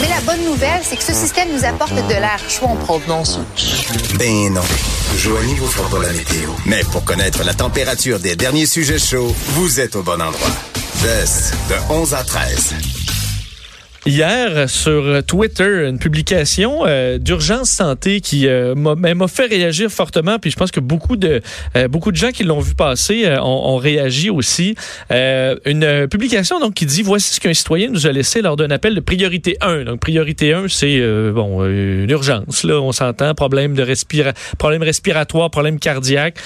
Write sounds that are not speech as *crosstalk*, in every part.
Mais la bonne nouvelle, c'est que ce système nous apporte de l'air chaud en provenance. Ben non. Joignez-vous fera pas la météo. Mais pour connaître la température des derniers sujets chauds, vous êtes au bon endroit. Best de 11 à 13. Hier, sur Twitter, une publication euh, d'urgence santé qui euh, m'a fait réagir fortement. Puis je pense que beaucoup de euh, beaucoup de gens qui l'ont vu passer euh, ont, ont, réagi aussi. Euh, une publication donc qui dit voici ce qu'un citoyen nous a laissé lors d'un appel de priorité 1. Donc priorité 1, c'est bon une urgence. Là, on s'entend problème de respira problème respiratoire, problème cardiaque.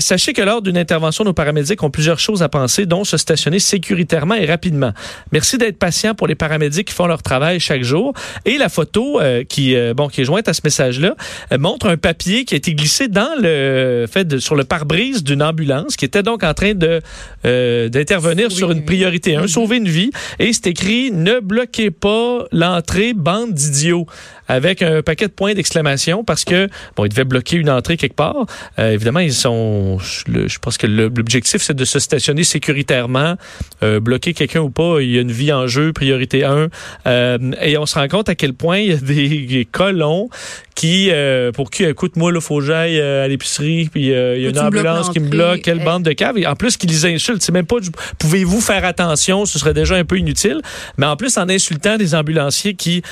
sachez que lors d'une intervention, nos paramédics ont plusieurs choses à penser, dont se stationner sécuritairement et rapidement. Merci d'être patient pour les paramédics font leur travail chaque jour. Et la photo euh, qui, euh, bon, qui est jointe à ce message-là euh, montre un papier qui a été glissé dans le fait de, sur le pare-brise d'une ambulance qui était donc en train de d'intervenir sur une priorité 1, mm-hmm. sauver une vie. Et c'est écrit ne bloquez pas l'entrée, bande d'idiots avec un paquet de points d'exclamation parce que bon, ils devaient bloquer une entrée quelque part. Euh, évidemment, ils sont. je pense que l'objectif c'est de se stationner sécuritairement, euh, bloquer quelqu'un ou pas. Il y a une vie en jeu, priorité 1. Euh, et on se rend compte à quel point il y a des *laughs* colons qui, euh, pour qui, écoute, moi, il faut que j'aille euh, à l'épicerie, puis euh, il y a une ambulance qui me bloque, quelle bande de caves. en plus, qu'ils les insultent, c'est même pas, pouvez-vous faire attention, ce serait déjà un peu inutile. Mais en plus, en insultant des ambulanciers qui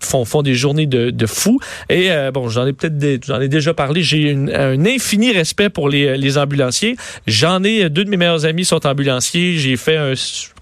font, font des journées de, de fous. Et bon, j'en ai peut-être, j'en ai déjà parlé, j'ai un infini respect pour les, les ambulanciers. J'en ai, deux de mes meilleurs amis sont ambulanciers. J'ai fait un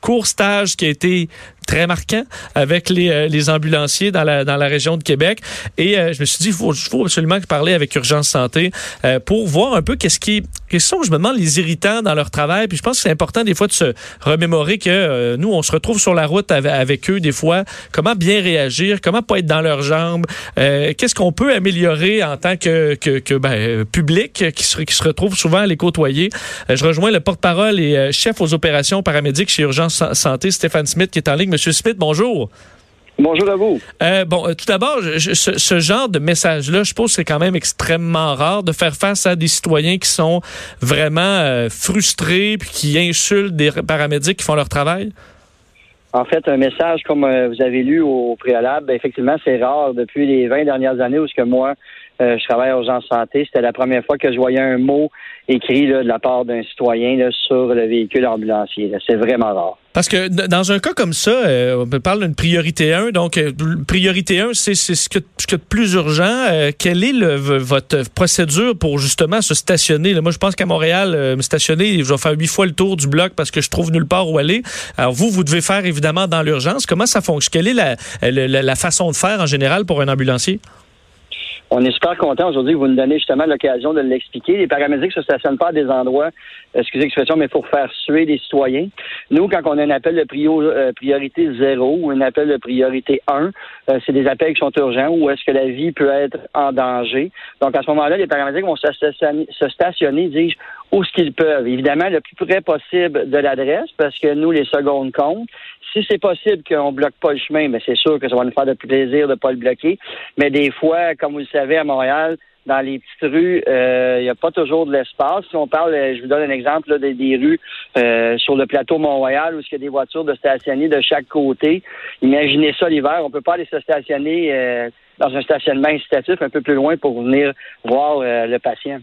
court stage qui a été très marquant avec les, euh, les ambulanciers dans la, dans la région de Québec. Et euh, je me suis dit, il faut, faut, absolument parler avec Urgence Santé euh, pour voir un peu qu'est-ce qui, quels sont, je me demande, les irritants dans leur travail. Puis je pense que c'est important des fois de se remémorer que nous, on se retrouve sur la route avec, eux des fois. Comment bien réagir, comment pas être dans leurs jambes, qu'est-ce qu'on peut améliorer en tant que, que, que ben, public qui se, qui se retrouve souvent à les côtoyer? je rejoins le porte-parole et chef aux opérations paramédiques chez Urgence Santé, Stéphane Smith, qui est en ligne. Monsieur Smith, bonjour. Bonjour à vous. Euh, bon, euh, tout d'abord, ce, genre de message-là, je pense que c'est quand même extrêmement rare de faire face à des citoyens qui sont vraiment euh, frustrés puis qui insultent des paramédics qui font leur travail? En fait, un message comme vous avez lu au préalable, ben, effectivement, c'est rare depuis les 20 dernières années où ce que moi, je travaille à Urgence Santé. C'était la première fois que je voyais un mot écrit de la part d'un citoyen sur le véhicule ambulancier. C'est vraiment rare. Parce que dans un cas comme ça, euh, on parle d'une priorité 1. Donc, euh, priorité 1, c'est ce que, ce que de plus urgent. Euh, quelle est le, votre procédure pour justement se stationner? moi, je pense qu'à Montréal, me stationner, je vais faire huit fois le tour du bloc parce que je trouve nulle part où aller. Alors, vous, vous devez faire évidemment dans l'urgence. Comment ça fonctionne? Quelle est la, la, la façon de faire en général pour un ambulancier? On est super content aujourd'hui que vous nous donnez justement l'occasion de l'expliquer. Les paramédics se stationnent pas à des endroits, excusez l'expression, mais pour faire suer des citoyens. Nous, quand on a un appel de euh, priorité zéro ou un appel de priorité 1, euh, c'est des appels qui sont urgents ou est-ce que la vie peut être en danger. Donc, à ce moment-là, les paramédics vont se stationner, se stationner dis-je, où ce qu'ils peuvent. Évidemment, le plus près possible de l'adresse, parce que nous, les secondes comptent. Si c'est possible qu'on bloque pas le chemin, mais c'est sûr que ça va nous faire de plaisir de pas le bloquer. Mais des fois, comme vous le savez, à Montréal, dans les petites rues, euh, il n'y a pas toujours de l'espace. Si on parle, euh, je vous donne un exemple des, rues euh, sur le plateau Mont-Royal où il y a des voitures de stationner de chaque côté. Imaginez ça l'hiver, on peut pas aller se stationner dans un stationnement incitatif un peu plus loin pour venir voir le patient.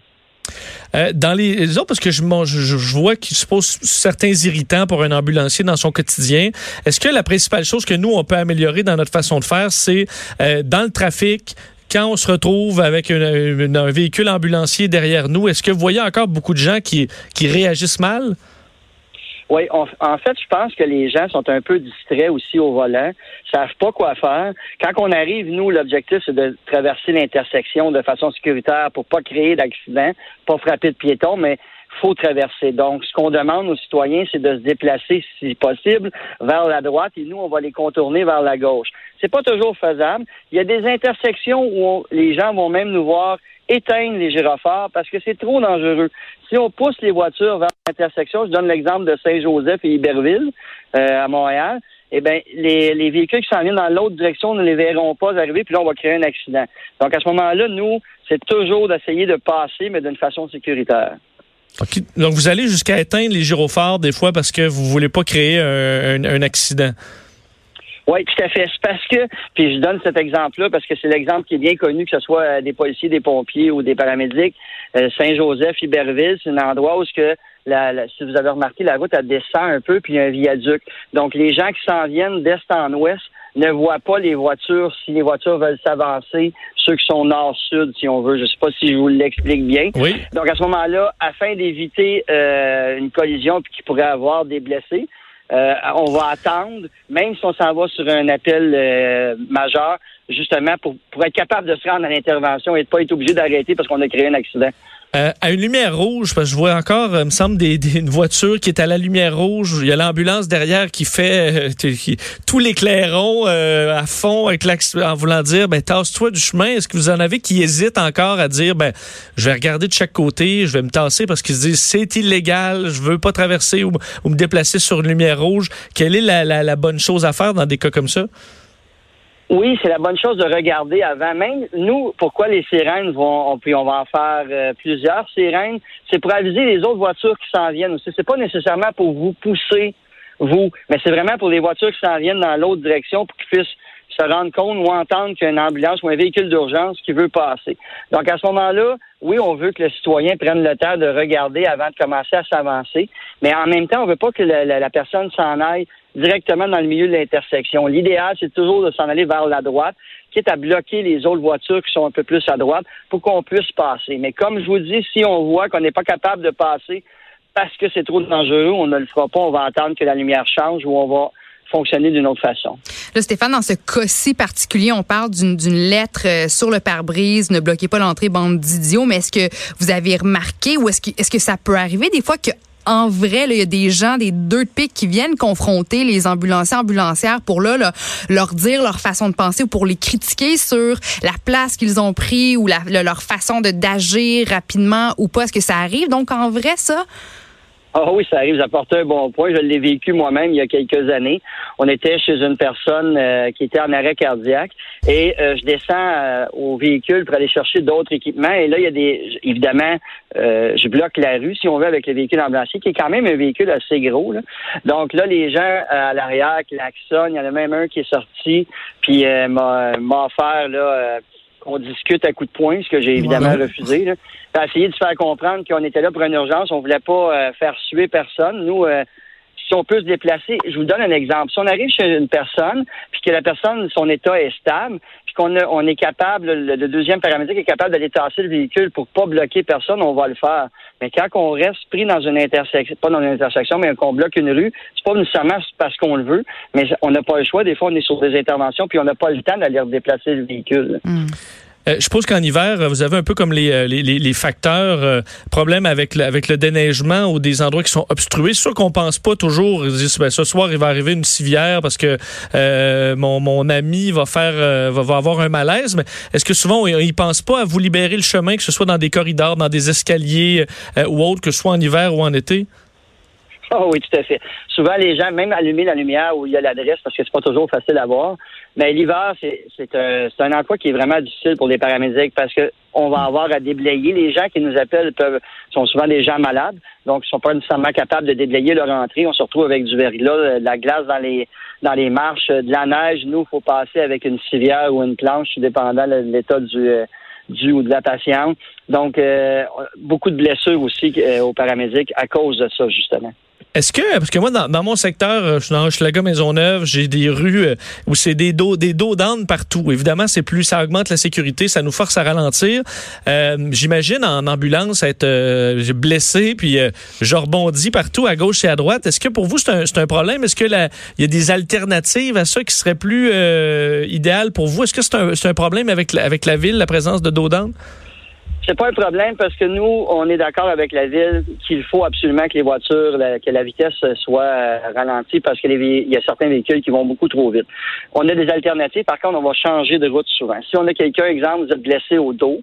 Euh, dans les, autres, parce que je, je, je vois qu'il se pose certains irritants pour un ambulancier dans son quotidien. Est-ce que la principale chose que nous, on peut améliorer dans notre façon de faire, c'est euh, dans le trafic, quand on se retrouve avec un véhicule ambulancier derrière nous, est-ce que vous voyez encore beaucoup de gens qui, qui réagissent mal? Oui, en fait, je pense que les gens sont un peu distraits aussi au volant, savent pas quoi faire. Quand on arrive, nous, l'objectif, c'est de traverser l'intersection de façon sécuritaire pour pas créer d'accident, pas frapper de piétons, mais faut traverser. Donc, ce qu'on demande aux citoyens, c'est de se déplacer, si possible, vers la droite et nous, on va les contourner vers la gauche. C'est pas toujours faisable. Il y a des intersections où les gens vont même nous voir éteindre les gyrophares parce que c'est trop dangereux. Si on pousse les voitures vers l'intersection, je donne l'exemple de Saint-Joseph et Iberville euh, à Montréal, eh bien, les, les véhicules qui s'en viennent dans l'autre direction ne les verront pas arriver, puis là, on va créer un accident. Donc, à ce moment-là, nous, c'est toujours d'essayer de passer, mais d'une façon sécuritaire. Donc, vous allez jusqu'à éteindre les gyrophares des fois parce que vous voulez pas créer un accident. Oui, tout à fait. C'est parce que, puis je donne cet exemple-là parce que c'est l'exemple qui est bien connu, que ce soit euh, des policiers, des pompiers ou des paramédics. Euh, Saint-Joseph, Iberville, c'est un endroit où ce que la, si vous avez remarqué, la route elle descend un peu, puis il y a un viaduc. Donc les gens qui s'en viennent d'est en ouest ne voient pas les voitures si les voitures veulent s'avancer, ceux qui sont nord-sud, si on veut. Je ne sais pas si je vous l'explique bien. Oui. Donc à ce moment-là, afin d'éviter euh, une collision puis qu'il pourrait avoir des blessés, euh, on va attendre, même si on s'en va sur un appel euh, majeur, justement pour, pour être capable de se rendre à l'intervention et de pas être obligé d'arrêter parce qu'on a créé un accident. Euh, à une lumière rouge, parce que je vois encore, euh, me semble, des, une voiture qui est à la lumière rouge. Il y a l'ambulance derrière qui fait euh, qui, tous clairons à fond avec en voulant dire, ben tasse-toi du chemin. Est-ce que vous en avez qui hésitent encore à dire, ben je vais regarder de chaque côté, je vais me tasser parce qu'ils se disent c'est illégal, je veux pas traverser ou, me déplacer sur une lumière rouge. Quelle est la, la, la bonne chose à faire dans des cas comme ça? Oui, c'est la bonne chose de regarder avant. Même nous, pourquoi les sirènes vont, puis on va en faire euh, plusieurs sirènes, c'est pour aviser les autres voitures qui s'en viennent aussi. C'est pas nécessairement pour vous pousser, vous, mais c'est vraiment pour les voitures qui s'en viennent dans l'autre direction pour qu'ils puissent se rendre compte ou entendre qu'une ambulance ou un véhicule d'urgence qui veut passer. Donc à ce moment-là, oui, on veut que le citoyen prenne le temps de regarder avant de commencer à s'avancer, mais en même temps, on veut pas que la personne s'en aille directement dans le milieu de l'intersection. L'idéal, c'est toujours de s'en aller vers la droite, quitte à bloquer les autres voitures qui sont un peu plus à droite pour qu'on puisse passer. Mais comme je vous dis, si on voit qu'on n'est pas capable de passer parce que c'est trop dangereux, on ne le fera pas, on va attendre que la lumière change ou on va fonctionner d'une autre façon. Là, Stéphane, dans ce cas-ci particulier, on parle d'une lettre euh, sur le pare-brise, ne bloquez pas l'entrée, bande d'idiots, mais est-ce que vous avez remarqué ou est-ce que, est-ce que ça peut arriver des fois que en vrai, il y a des gens, des deux de qui viennent confronter les ambulanciers, ambulancières pour là, leur dire leur façon de penser ou pour les critiquer sur la place qu'ils ont pris ou leur façon d'agir rapidement ou pas. Est-ce que ça arrive? Donc, en vrai, ça, ah oui, ça arrive, j'apporte un bon point. Je l'ai vécu moi-même il y a quelques années. On était chez une personne euh, qui était en arrêt cardiaque et euh, je descends euh, au véhicule pour aller chercher d'autres équipements. Et là, il y a des évidemment, je bloque la rue, si on veut, avec le véhicule ambulancier, qui est quand même un véhicule assez gros. Donc là, les gens à l'arrière klaxonnent. Il y en a même un qui est sorti, puis m'a offert là qu'on discute à coup de poing, ce que j'ai évidemment refusé. Là. a essayé de faire comprendre qu'on était là pour une urgence, on voulait pas euh, faire suer personne. Nous, euh, si on peut se déplacer, je vous donne un exemple. Si on arrive chez une personne, puis que la personne, son état est stable, puis qu'on on est capable, le, deuxième paramètre est capable d'aller tasser le véhicule pour pas bloquer personne, on va le faire. Mais quand on reste pris dans une intersection, pas dans une intersection, mais qu'on bloque une rue, c'est pas nécessairement parce qu'on le veut, mais on n'a pas le choix. Des fois, on est sur des interventions, puis on n'a pas le temps d'aller déplacer le véhicule. Hmm. Euh, je suppose qu'en hiver, vous avez un peu comme les, euh, les, les facteurs, euh, problèmes avec le, avec le déneigement ou des endroits qui sont obstrués. C'est sûr qu'on pense pas toujours, ben, ce soir, il va arriver une civière parce que mon, mon ami va faire va, va, avoir un malaise. Mais est-ce que souvent, il ne pense pas à vous libérer le chemin, que ce soit dans des corridors, dans des escaliers ou autres, que ce soit en hiver ou en été? Oh *laughs* oui, tout à fait. Souvent, les gens, même allumer la lumière où il y a l'adresse, parce que c'est pas toujours facile à voir. Mais l'hiver, c'est, un, un emploi qui est vraiment difficile pour les paramédics parce que on va avoir à déblayer. Les gens qui nous appellent peuvent, sont souvent des gens malades, donc ils sont pas nécessairement capables de déblayer leur entrée. On se retrouve avec du verglas, de la glace dans les dans les marches, de la neige. Nous, il faut passer avec une civière ou une planche, dépendant de l'état du euh, du ou de la patiente. Donc, euh, beaucoup de blessures aussi euh, aux paramédics à cause de ça, justement. Est-ce que, parce que moi, dans, mon secteur, euh, je suis dans Maison Maisonneuve, j'ai des rues euh, où c'est des dos, des dos d'âne partout. Évidemment, c'est plus, ça augmente la sécurité, ça nous force à ralentir. Euh, J'imagine en ambulance être euh, blessé, puis je rebondis partout à gauche et à droite. Est-ce que pour vous, c'est un, un, problème? Est-ce que il y a des alternatives à ça qui seraient plus idéales pour vous? Est-ce que c'est un, un, problème avec avec la ville, la présence de dos d'âne? C'est pas un problème parce que nous, on est d'accord avec la ville qu'il faut absolument que les voitures, que la vitesse soit euh, ralentie parce qu'il y a certains véhicules qui vont beaucoup trop vite. On a des alternatives. Par contre, on va changer de route souvent. Si on a quelqu'un, exemple, vous êtes blessé au dos,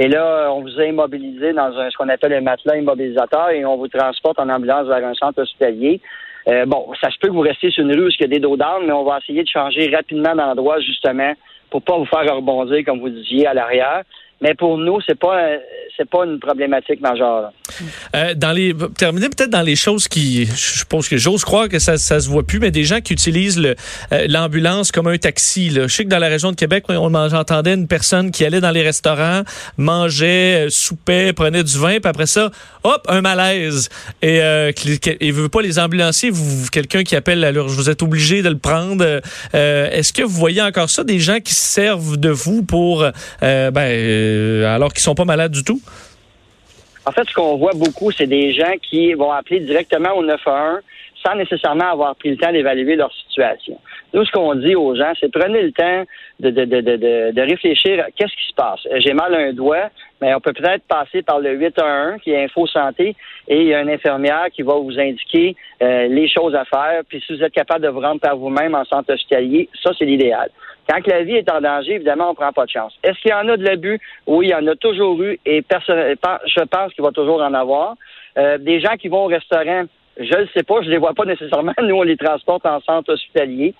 et là, on vous a immobilisé dans un, ce qu'on appelle un matelas immobilisateur et on vous transporte en ambulance vers un centre hospitalier. Euh, bon, ça se peut que vous restiez sur une rue où il y a des dos d'âne, mais on va essayer de changer rapidement d'endroit justement pour pas vous faire rebondir, comme vous disiez, à l'arrière. Mais pour nous, c'est pas c'est pas une problématique majeure. Euh, dans les terminer peut-être dans les choses qui, je pense que j'ose croire que ça, ça se voit plus, mais des gens qui utilisent euh, l'ambulance comme un taxi. Là. Je sais que dans la région de Québec, on j'entendais une personne qui allait dans les restaurants, mangeait, euh, soupait, prenait du vin, puis après ça, hop, un malaise. Et euh, et veut pas les ambulanciers, vous, quelqu'un qui appelle alors vous êtes obligé de le prendre. Est-ce que vous voyez encore ça des gens qui se servent de vous pour ben alors qu'ils sont pas malades du tout? En fait, ce qu'on voit beaucoup, c'est des gens qui vont appeler directement au 911 sans nécessairement avoir pris le temps d'évaluer leur situation. Nous, ce qu'on dit aux gens, c'est prenez le temps de, de, de, de, de réfléchir qu'est-ce qui se passe. J'ai mal à un doigt, mais on peut peut-être passer par le 811 qui est Info Santé et il y a une infirmière qui va vous indiquer euh, les choses à faire. Puis si vous êtes capable de vous rendre par vous-même en centre hospitalier, ça c'est l'idéal. Quand la vie est en danger, évidemment, on prend pas de chance. Est-ce qu'il y en a de l'abus? Oui, il y en a toujours eu et je pense qu'il va toujours en avoir. Euh, des gens qui vont au restaurant, je ne sais pas, je les vois pas nécessairement. *laughs* Nous, on les transporte en centre hospitalier.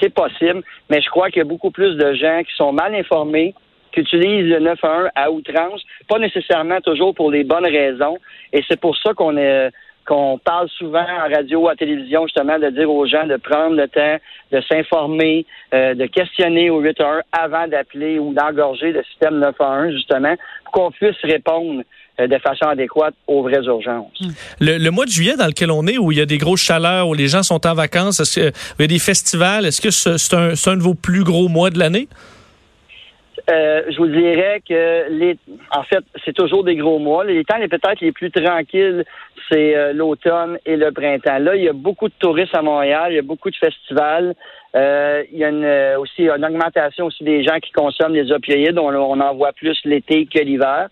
C'est possible, mais je crois qu'il y a beaucoup plus de gens qui sont mal informés, qui utilisent le 911 à outrance, pas nécessairement toujours pour les bonnes raisons. Et c'est pour ça qu'on est qu'on parle souvent en radio, à télévision, justement, de dire aux gens de prendre le temps de s'informer, euh, de questionner au 811 avant d'appeler ou d'engorger le système 911, justement, pour qu'on puisse répondre euh, de façon adéquate aux vraies urgences. Hmm. Le, mois de juillet dans lequel on est, où il y a des grosses chaleurs, où les gens sont en vacances, est-ce qu'il y a des festivals? Est-ce que c'est un, de vos plus gros mois de l'année? Euh, je vous dirais que les, en fait, c'est toujours des gros mois. Les temps les peut-être les plus tranquilles, c'est euh, l'automne et le printemps. Là, il y a beaucoup de touristes à Montréal, il y a beaucoup de festivals. Euh, il y a une, aussi une augmentation aussi des gens qui consomment les opioïdes. On, on en voit plus l'été que l'hiver.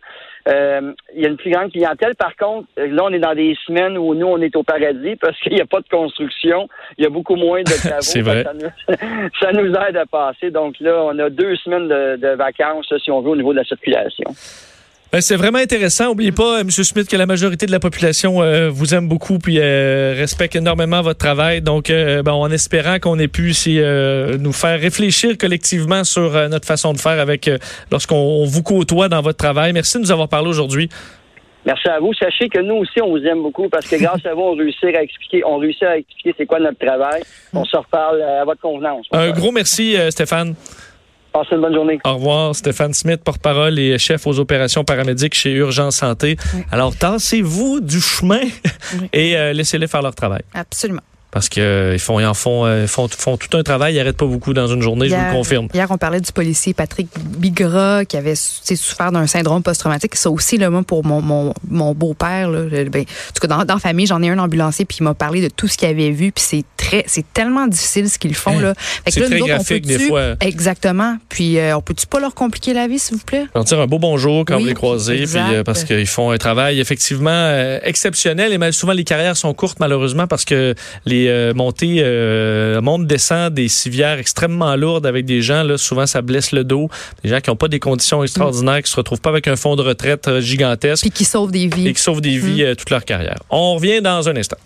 Euh, il y a une plus grande clientèle. Par contre, là, on est dans des semaines où nous, on est au paradis parce qu'il n'y a pas de construction. Il y a beaucoup moins de *laughs* travaux. C'est vrai. *laughs* Ça nous, aide à passer. Donc là, on a deux semaines de, vacances, si on veut, au niveau de la circulation. Ben, c'est vraiment intéressant. N'oubliez pas, M. Smith, que la majorité de la population euh, vous aime beaucoup puis euh, respecte énormément votre travail. Donc, euh, ben, en espérant qu'on ait pu nous faire réfléchir collectivement sur notre façon de faire avec lorsqu'on vous côtoie dans votre travail. Merci de nous avoir parlé aujourd'hui. Merci à vous. Sachez que nous aussi, on vous aime beaucoup parce que grâce à vous, on réussit à expliquer, on réussit à expliquer c'est quoi notre travail. On se reparle à votre convenance. Un gros merci, Stéphane. Passez une bonne journée. Au revoir, Stéphane Smith, porte-parole et chef aux opérations paramédiques chez Urgence Santé. Alors, tassez-vous du chemin *laughs* et euh, laissez-les faire leur travail. Absolument parce qu'ils euh, font, ils en font, euh, font, font, tout un travail, ils n'arrêtent pas beaucoup dans une journée, je vous le confirme. Hier, on parlait du policier Patrick Bigra qui avait souffert d'un syndrome post-traumatique. Ça aussi, là, moi, pour mon, mon, mon beau-père, ben, en tout cas, dans, dans la famille, j'en ai un ambulancier, puis il m'a parlé de tout ce qu'il avait vu, puis c'est très, c'est tellement difficile ce qu'ils font. là. C'est très graphique, des fois. Exactement. Puis, euh, on peut-tu pas leur compliquer la vie, s'il vous plaît? On tire un beau bonjour quand vous les croisez, puis, parce qu'ils font un travail effectivement exceptionnel, et mal souvent, les carrières sont courtes, malheureusement, parce que les montées euh, monte descend des civières extrêmement lourdes avec des gens là souvent ça blesse le dos. Des gens qui n'ont pas des conditions extraordinaires qui se retrouvent pas avec un fonds de retraite euh, gigantesque. Et qui sauvent des vies. Et qui sauvent des vies mm. euh, toute leur carrière. On revient dans un instant